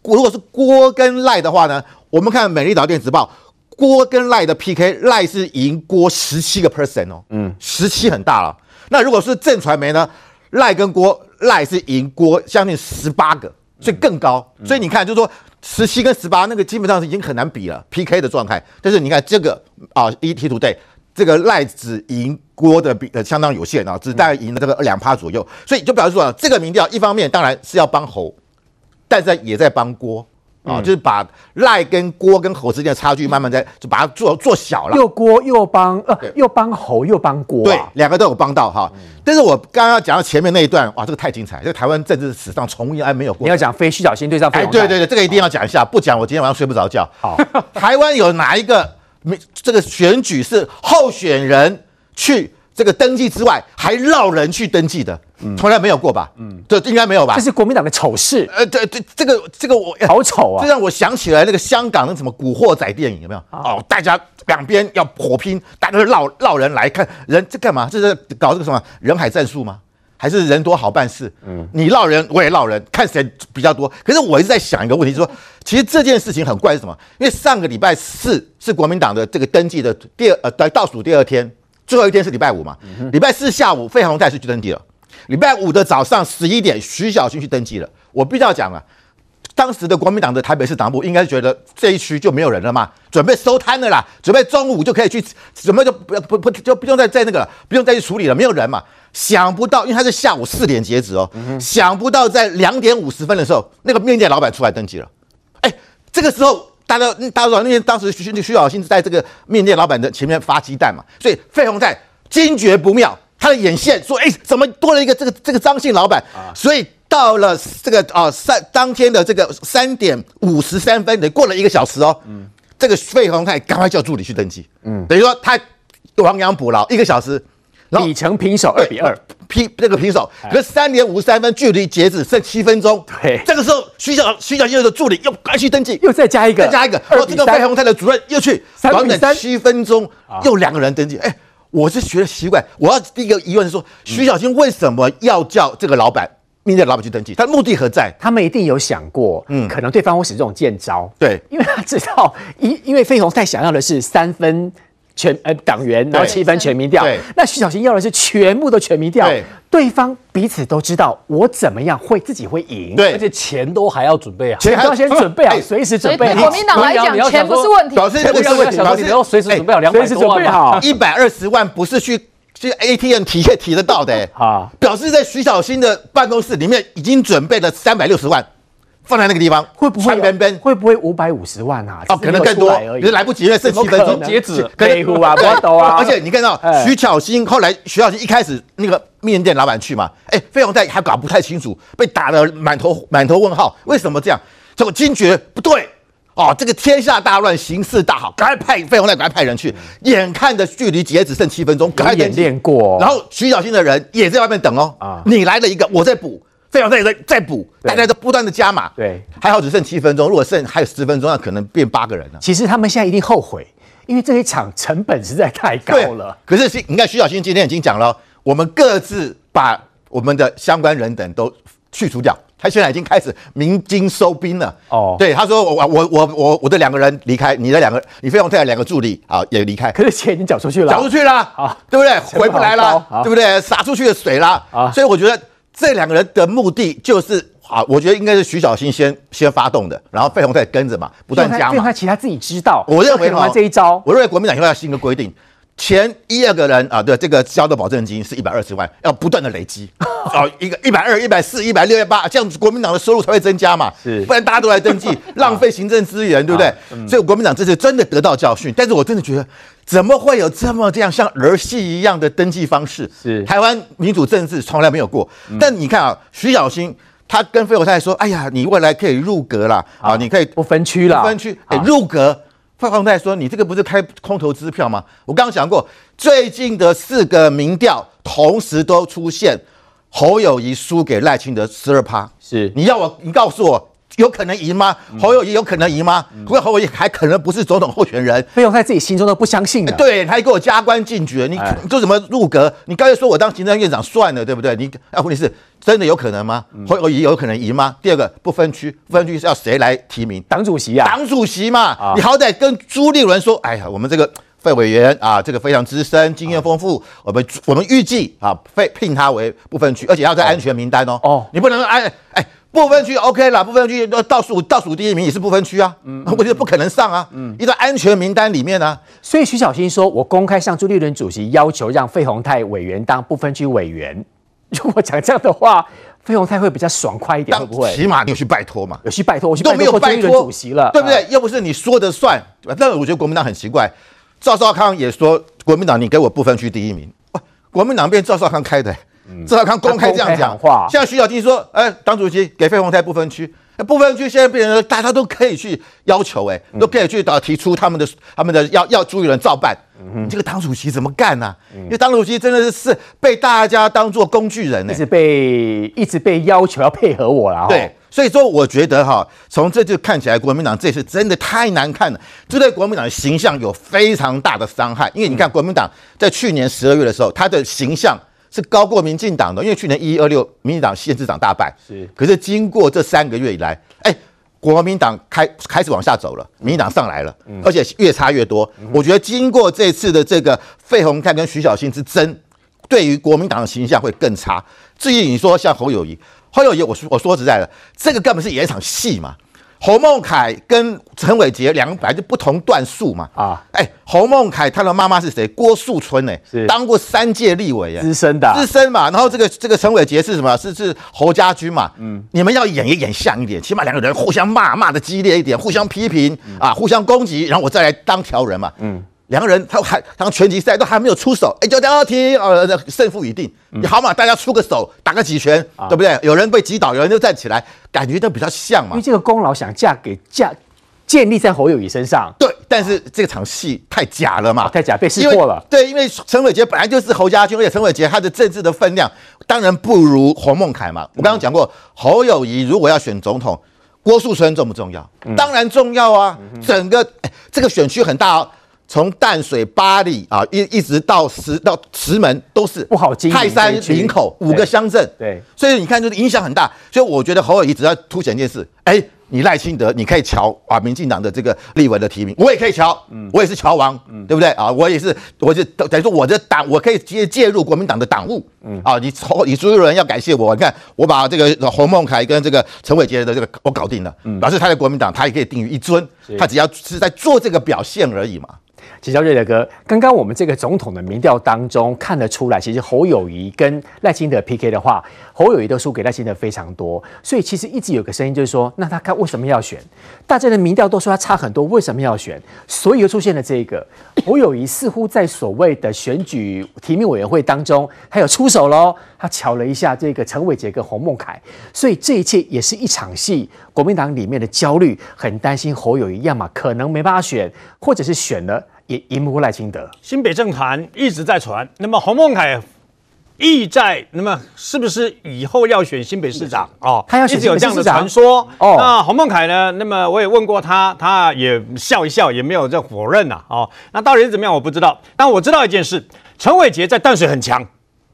如果是郭跟赖的话呢？我们看美丽岛电子报，郭跟赖的 PK，赖是赢郭十七个 percent 哦，嗯，十七很大了。那如果是正传媒呢？赖跟郭，赖是赢郭将近十八个，所以更高。嗯、所以你看，就是说。十七跟十八那个基本上是已经很难比了，PK 的状态。但是你看这个啊，ETtoday 这个赖子赢郭的比呃相当有限啊，只大概赢了这个两趴左右。所以就表示说啊，这个民调一方面当然是要帮侯，但是也在帮郭。啊，就是把赖跟郭跟侯之间的差距慢慢在就把它做做小了。又郭又帮呃又帮侯又帮郭，对，两个都有帮到哈。但是我刚刚讲到前面那一段，哇，这个太精彩，这个台湾政治史上从来没有过。你要讲非徐小新对上费鸿泰，对对对，这个一定要讲一下，不讲我今天晚上睡不着觉。好，台湾有哪一个没这个选举是候选人去？这个登记之外，还绕人去登记的，从来没有过吧？嗯，这应该没有吧？这是国民党的丑事。呃，对对，这个这个我好丑啊！这让我想起来那个香港的什么古惑仔电影，有没有？哦，大家两边要火拼，大家绕绕人来看人，这干嘛？这是搞这个什么人海战术吗？还是人多好办事？嗯，你绕人，我也绕人，看谁比较多。可是我一直在想一个问题，说其实这件事情很怪是什么？因为上个礼拜四是国民党的这个登记的第二呃倒数第二天。最后一天是礼拜五嘛？礼拜四下午费鸿泰是去登记了，礼拜五的早上十一点，徐小新去登记了。我必须要讲啊，当时的国民党的台北市党部应该是觉得这一区就没有人了嘛，准备收摊了啦，准备中午就可以去，准备就不不不就不用再再那个了，不用再去处理了，没有人嘛。想不到，因为他是下午四点截止哦，想不到在两点五十分的时候，那个面店老板出来登记了。哎，这个时候。大家，大家知道那天当时徐徐小新是在这个面店老板的前面发鸡蛋嘛，所以费鸿泰惊觉不妙，他的眼线说：“哎，怎么多了一个这个这个张姓老板？”所以到了这个啊三当天的这个三点五十三分，得过了一个小时哦。嗯，这个费鸿泰赶快叫助理去登记。嗯，等于说他亡羊补牢一个小时。比成平手二比二，平这个平手，可是三点五十三分，距离截止剩七分钟。对，这个时候徐小徐小新的助理又赶去登记，又再加一个，再加一个。然后这个费鸿泰的主任又去，短短七分钟又两个人登记。哎，我是觉得奇怪。我要第一个疑问是说，徐小新为什么要叫这个老板面店老板去登记？他目的何在？他们一定有想过，嗯，可能对方会使这种贱招。对，因为他知道，因因为费鸿泰想要的是三分。全呃党员，然后七分全民调。对，那徐小新要的是全部都全民调。对，对方彼此都知道我怎么样会自己会赢。对，而且钱都还要准备啊，钱都要先准备好，随时准备好。对国民党来讲，钱不是问题。表示这个是问题，表示你要随时准备好两百多万。一百二十万不是去去 ATM 提也提得到的。啊，表示在徐小新的办公室里面已经准备了三百六十万。放在那个地方会不会边边会不会五百五十万啊？哦，可能更多，可是来不及，因为剩七分钟截止。可以啊，不抖啊！而且你看到徐巧芯后来，徐巧芯一开始那个面店老板去嘛，哎，费鸿泰还搞不太清楚，被打得满头满头问号，为什么这样？结果惊觉不对哦，这个天下大乱，形势大好，赶快派费鸿泰赶快派人去，眼看着距离截止剩七分钟，赶快演练过，然后徐巧芯的人也在外面等哦，啊，你来了一个，我在补。费鸿泰再再补，大家都不断的加码。对，还好只剩七分钟，如果剩还有十分钟，那可能变八个人了。其实他们现在一定后悔，因为这一场成本实在太高了。可是，你看徐小新今天已经讲了，我们各自把我们的相关人等都去除掉。他现在已经开始鸣金收兵了。哦，对，他说我我我我我的两个人离开，你的两个你费用退的两个助理啊也离开。可是钱已经缴出去了，缴出去了，啊，对不对？回不来了，对不对？洒出去的水了啊，所以我觉得。这两个人的目的就是啊，我觉得应该是徐小新先先发动的，然后费鸿泰跟着嘛，不断加嘛。费鸿泰其他自己知道。我认为哈，这一招，我认为国民党以后要新的规定，前一二个人啊，对这个交的保证金是一百二十万，要不断的累积，*laughs* 哦，一个一百二、一百四、一百六、一百八，这样子国民党的收入才会增加嘛。是，不然大家都来登记，*laughs* 浪费行政资源，对不对？所以国民党这次真的得到教训，但是我真的觉得。怎么会有这么这样像儿戏一样的登记方式？是台湾民主政治从来没有过。嗯、但你看啊，徐小新他跟费鸿泰说：“哎呀，你未来可以入阁了啊，你可以不分区了，不分区，哎，入阁。”费鸿泰说：“你这个不是开空头支票吗？”我刚刚讲过，最近的四个民调同时都出现侯友谊输给赖清德十二趴。是你要我，你告诉我。有可能赢吗？侯友谊有可能赢吗？不过、嗯、侯友谊还可能不是总统候选人。费用在自己心中都不相信的。对，他还给我加官进爵，你做什么入阁？你刚才说我当行政院长算了，对不对？你啊，问题是真的有可能吗？嗯、侯友谊有可能赢吗？第二个不分区，不分区是要谁来提名？党主席啊，党主席嘛，啊、你好歹跟朱立伦说，哎呀，我们这个费委员啊，这个非常资深，经验丰富，啊、我们我们预计啊，费聘他为不分区，而且要在安全名单哦。哦，你不能哎哎。不分区 OK 啦，不分区倒数倒数第一名也是不分区啊，嗯，我觉得不可能上啊，嗯，一个安全名单里面呢、啊，所以徐小新说，我公开向朱立伦主席要求让费鸿泰委员当不分区委员，*laughs* 如果讲这样的话，费鸿泰会比较爽快一点，会不会？起码你有去拜托嘛？有去拜托，我去都没有拜托主席了，对不对？又不是你说的算。但我觉得国民党很奇怪，赵少康也说国民党你给我不分区第一名，哇，国民党变赵少康开的，赵少康公开这样讲话。现在徐小金说，哎，党主席给费鸿泰不分区。不分区现在变成大家都可以去要求，哎，都可以去提出他们的他们的要要朱立伦照办。你这个党主席怎么干呢？因为党主席真的是是被大家当做工具人，一直被一直被要求要配合我了。对，所以说我觉得哈，从这就看起来国民党这次真的太难看了，这对国民党的形象有非常大的伤害。因为你看国民党在去年十二月的时候，他的形象。是高过民进党的，因为去年一一二六，民进党县市长大败。是，可是经过这三个月以来，哎，国民党开开始往下走了，民进党上来了，而且越差越多。我觉得经过这次的这个费鸿泰跟徐小新之争，对于国民党的形象会更差。至于你说像侯友谊，侯友谊，我说我说实在的，这个根本是演一场戏嘛。侯孟凯跟陈伟杰两个本来就不同段数嘛啊！哎、欸，侯孟凯他的妈妈是谁？郭树春呢？是当过三届立委，资深的资深嘛。然后这个这个陈伟杰是什么？是是侯家军嘛？嗯，你们要演也演像一点，起码两个人互相骂骂的激烈一点，互相批评啊，互相攻击，然后我再来当调人嘛。嗯。两个人他还当拳击赛都还没有出手，哎，就这样踢，呃，胜负已定。你好嘛，大家出个手，打个几拳，嗯、对不对？有人被击倒，有人就站起来，感觉都比较像嘛。因为这个功劳想嫁给嫁建立在侯友谊身上，对。但是这场戏太假了嘛，太假被识破了。对，因为陈伟杰本来就是侯家军，而且陈伟杰他的政治的分量当然不如侯孟凯嘛。我刚刚讲过，侯友谊如果要选总统，郭树春重不重要？嗯、当然重要啊。整个哎，这个选区很大哦。从淡水、八里啊，一一直到石到石门，都是不好经营。泰山、林口五个乡镇，对，所以你看，就是影响很大。所以我觉得侯友谊只要凸显一件事，哎，你赖清德，你可以瞧啊，民进党的这个立委的提名，我也可以瞧，嗯，我也是乔王，嗯，对不对？啊？我也是，我就等于说我的党，我可以直接介入国民党的党务，嗯。啊，你侯你所有人要感谢我，你看我把这个侯孟凯跟这个陈伟杰的这个我搞定了，嗯，表示他在国民党他也可以定于一尊，他只要是在做这个表现而已嘛。请教瑞德哥，刚刚我们这个总统的民调当中看得出来，其实侯友宜跟赖清德 PK 的话，侯友宜都输给赖清德非常多，所以其实一直有个声音就是说，那他看为什么要选？大家的民调都说他差很多，为什么要选？所以又出现了这个侯友宜似乎在所谓的选举提名委员会当中，他有出手喽，他瞧了一下这个陈伟杰跟洪孟凯，所以这一切也是一场戏。国民党里面的焦虑，很担心侯友宜要么可能没办法选，或者是选了。也赢不过赖清德，新北政坛一直在传。那么洪孟凯意在，那么是不是以后要选新北市长？哦，他要选一直有这样的传说。哦，那洪孟凯呢？那么我也问过他，他也笑一笑，也没有在否认呐、啊。哦，那到底是怎么样？我不知道。但我知道一件事：陈伟杰在淡水很强，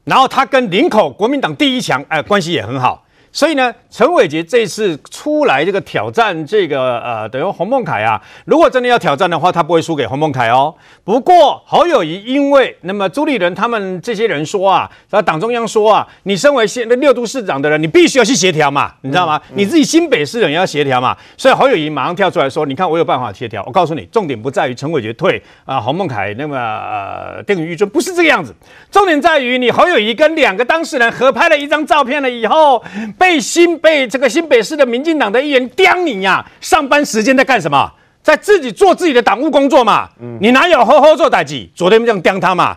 然后他跟林口国民党第一强，哎、呃，关系也很好。所以呢，陈伟杰这次出来这个挑战这个呃，等于洪孟凯啊，如果真的要挑战的话，他不会输给洪孟凯哦。不过侯友谊因为那么朱立伦他们这些人说啊，然后党中央说啊，你身为现六都市长的人，你必须要去协调嘛，你知道吗？嗯嗯、你自己新北市人也要协调嘛。所以侯友谊马上跳出来说，你看我有办法协调。我告诉你，重点不在于陈伟杰退啊，洪孟凯那么呃定于一尊，不是这个样子。重点在于你侯友谊跟两个当事人合拍了一张照片了以后。被新被这个新北市的民进党的议员刁你呀、啊，上班时间在干什么？在自己做自己的党务工作嘛。嗯、你哪有好好做代志？昨天这样刁他嘛，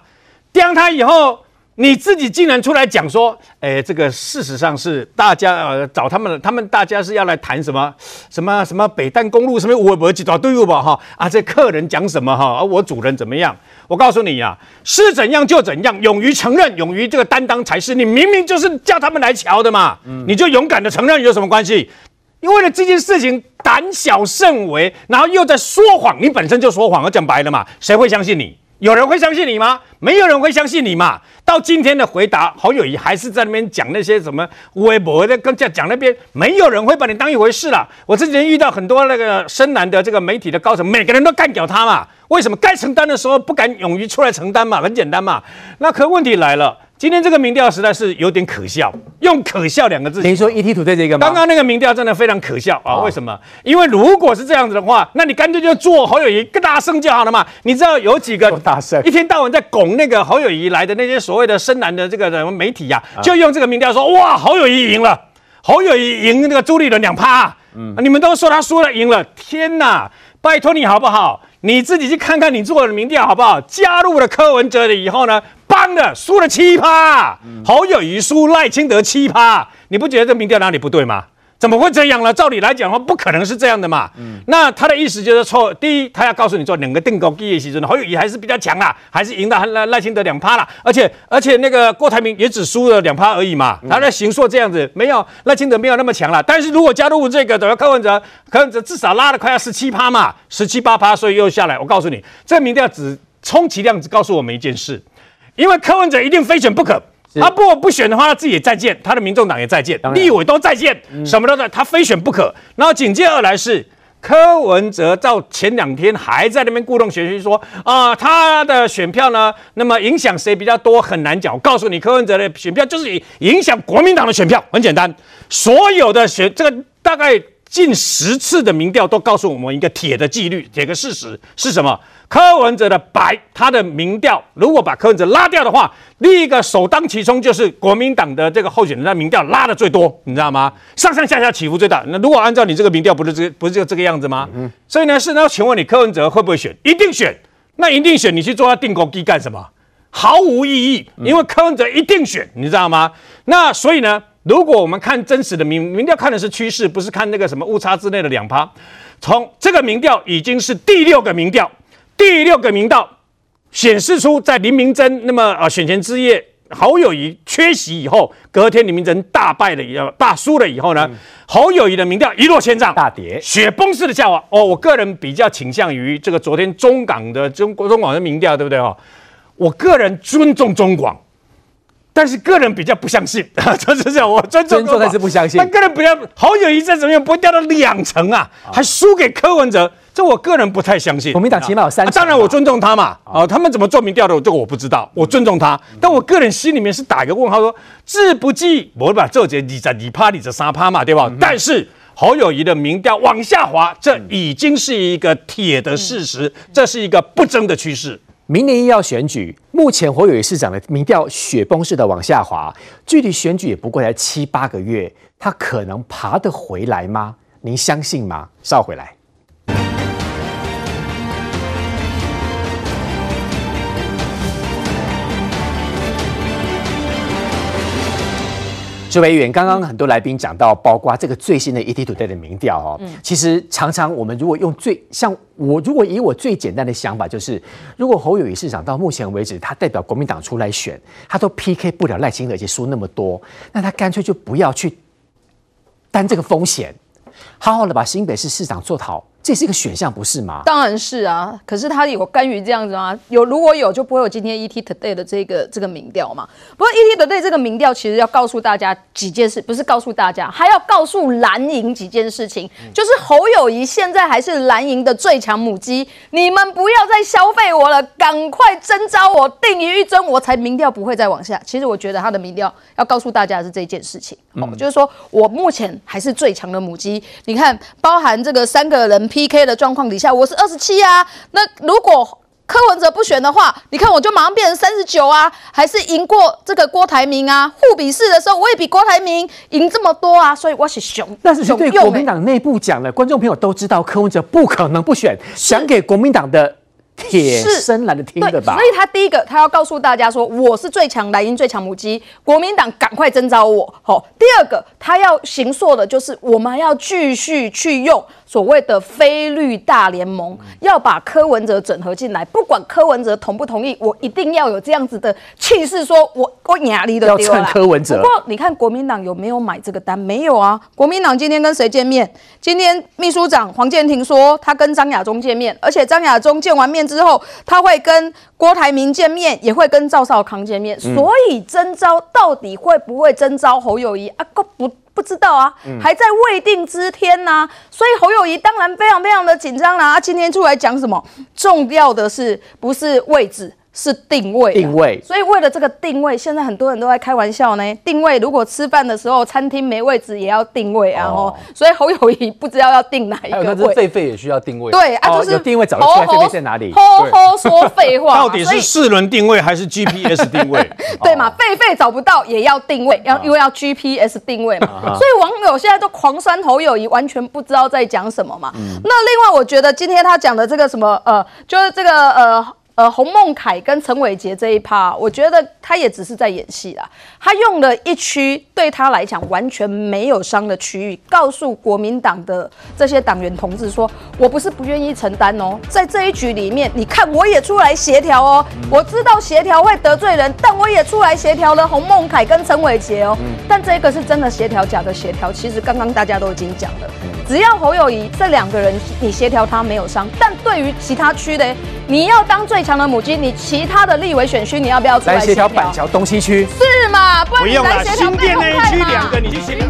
刁他以后，你自己竟然出来讲说，哎，这个事实上是大家呃找他们，他们大家是要来谈什么什么什么北淡公路什么我我几多队伍吧哈啊，这客人讲什么哈，而我主人怎么样？我告诉你呀、啊，是怎样就怎样，勇于承认，勇于这个担当才是。你明明就是叫他们来瞧的嘛，嗯、你就勇敢的承认有什么关系？因为了这件事情胆小慎为，然后又在说谎，你本身就说谎，我讲白了嘛，谁会相信你？有人会相信你吗？没有人会相信你嘛。到今天的回答，侯友谊还是在那边讲那些什么微博的，跟讲讲那边，没有人会把你当一回事了。我之前遇到很多那个深蓝的这个媒体的高层，每个人都干掉他嘛。为什么该承担的时候不敢勇于出来承担嘛？很简单嘛。那可问题来了，今天这个民调实在是有点可笑，用可笑两个字。你说 ETtoday 这个吗？刚刚那个民调真的非常可笑啊！为什么？因为如果是这样子的话，那你干脆就做侯友谊更大声就好了嘛。你知道有几个大声，一天到晚在拱那个侯友谊来的那些所谓的深蓝的这个什么媒体呀、啊，就用这个民调说哇，侯友谊赢了，侯友谊赢那个朱立伦两趴。嗯，你们都说他输了赢了，天哪！拜托你好不好？你自己去看看你做的民调好不好？加入了柯文哲的以后呢，帮的输了七趴，侯友谊输赖清德七趴，你不觉得这民调哪里不对吗？怎么会这样呢？照理来讲的话，不可能是这样的嘛。嗯，那他的意思就是说。第一，他要告诉你说，两个定高低的时候，侯友宜还是比较强啦，还是赢到赖赖清德两趴啦。而且而且那个郭台铭也只输了两趴而已嘛。他的行硕这样子，没有赖清德没有那么强了。但是如果加入这个，等于柯文哲，柯文哲至少拉了快要十七趴嘛，十七八趴，所以又下来。我告诉你，这个民调只充其量只告诉我们一件事，因为柯文哲一定非选不可。他不不选的话，他自己也再见，他的民众党也再见，立委都再见，嗯、什么都在，他非选不可。然后紧接而来是柯文哲，到前两天还在那边故弄玄虚说啊、呃，他的选票呢，那么影响谁比较多很难讲。我告诉你，柯文哲的选票就是影响国民党的选票，很简单，所有的选这个大概近十次的民调都告诉我们一个铁的纪律，铁的事实是什么？柯文哲的白，他的民调，如果把柯文哲拉掉的话，另一个首当其冲就是国民党的这个候选人的民调拉的最多，你知道吗？上上下下起伏最大。那如果按照你这个民调，不是这个不是就这个样子吗？嗯。所以呢，是那请问你柯文哲会不会选？一定选。那一定选，你去做他定国机干什么？毫无意义，因为柯文哲一定选，你知道吗？那所以呢，如果我们看真实的民民调，看的是趋势，不是看那个什么误差之内的两趴。从这个民调已经是第六个民调。第六个民调显示出，在林明珍那么呃选前之夜侯友谊缺席以后，隔天林明珍大败了以后，大输了以后呢，嗯、侯友谊的民调一落千丈，大跌，雪崩式的下滑。哦，我个人比较倾向于这个昨天中港的中国中广的民调，对不对哦？我个人尊重中广，但是个人比较不相信，*laughs* 就是这样，我尊重，尊重但是不相信。但个人比较侯友谊在怎么样不会掉到两成啊，啊还输给柯文哲。这我个人不太相信，国民党起码有三、啊。当然我尊重他嘛，啊，啊他们怎么做民调的，这个我不知道，我尊重他。嗯、但我个人心里面是打一个问号，说志不济，我把这节你在你趴你这三趴嘛，对吧？嗯、但是侯友谊的民调往下滑，这已经是一个铁的事实，嗯、这是一个不争的趋势。明年又要选举，目前侯友宜市长的民调雪崩式的往下滑，距离选举也不过才七八个月，他可能爬得回来吗？您相信吗？稍回来。这位议员，刚刚很多来宾讲到，包括这个最新的 ETtoday 的民调哦，其实常常我们如果用最像我，如果以我最简单的想法，就是如果侯友宜市长到目前为止，他代表国民党出来选，他都 PK 不了赖清德，而且输那么多，那他干脆就不要去担这个风险，好好的把新北市市长做好。这是一个选项，不是吗？当然是啊，可是他有甘于这样子吗？有，如果有，就不会有今天 ETtoday 的这个这个民调嘛。不过 ETtoday 这个民调其实要告诉大家几件事，不是告诉大家，还要告诉蓝营几件事情，就是侯友谊现在还是蓝营的最强母鸡，你们不要再消费我了，赶快征召我，定于一尊，我才民调不会再往下。其实我觉得他的民调要告诉大家的是这件事情，哦，就是说我目前还是最强的母鸡。你看，包含这个三个人。P K 的状况底下，我是二十七啊。那如果柯文哲不选的话，你看我就马上变成三十九啊，还是赢过这个郭台铭啊？互比试的时候，我也比郭台铭赢这么多啊。所以我是熊。但是对国民党内部讲了，观众朋友都知道，柯文哲不可能不选，想给国民党的。铁深蓝的听的吧，所以他第一个，他要告诉大家说，我是最强蓝营最强母鸡，国民党赶快征召我。好，第二个，他要行塑的就是，我们要继续去用所谓的非绿大联盟，要把柯文哲整合进来，不管柯文哲同不同意，我一定要有这样子的气势，说我我压力的。要柯文哲。不过你看国民党有没有买这个单？没有啊。国民党今天跟谁见面？今天秘书长黄建庭说他跟张亚中见面，而且张亚中见完面。之后他会跟郭台铭见面，也会跟赵少康见面，嗯、所以征召到底会不会征召侯友谊啊？够不不知道啊，嗯、还在未定之天呐、啊。所以侯友谊当然非常非常的紧张啦。啊，今天出来讲什么？重要的是不是位置？是定位，定位。所以为了这个定位，现在很多人都在开玩笑呢。定位，如果吃饭的时候餐厅没位置，也要定位啊。哦，所以侯友谊不知道要定哪一个位。还有，狒狒也需要定位。对啊，就是定位找得出来，狒狒在哪里？吼吼说废话。*laughs* 到底是四轮定位还是 GPS *laughs* 定位？对嘛，狒狒找不到也要定位，要因为要 GPS 定位嘛。所以网友现在都狂酸侯友谊，完全不知道在讲什么嘛。那另外，我觉得今天他讲的这个什么呃，就是这个呃。呃，洪孟凯跟陈伟杰这一趴，我觉得他也只是在演戏啦。他用了一区对他来讲完全没有伤的区域，告诉国民党的这些党员同志说：“我不是不愿意承担哦，在这一局里面，你看我也出来协调哦。我知道协调会得罪人，但我也出来协调了洪孟凯跟陈伟杰哦。但这个是真的协调，假的协调，其实刚刚大家都已经讲了。只要侯友谊这两个人你协调他没有伤，但对于其他区的，你要当最。强的母鸡，你其他的立委选区，你要不要出来协调？协调板桥东西区是吗？不然你来协调新店那一区两个，你去协调。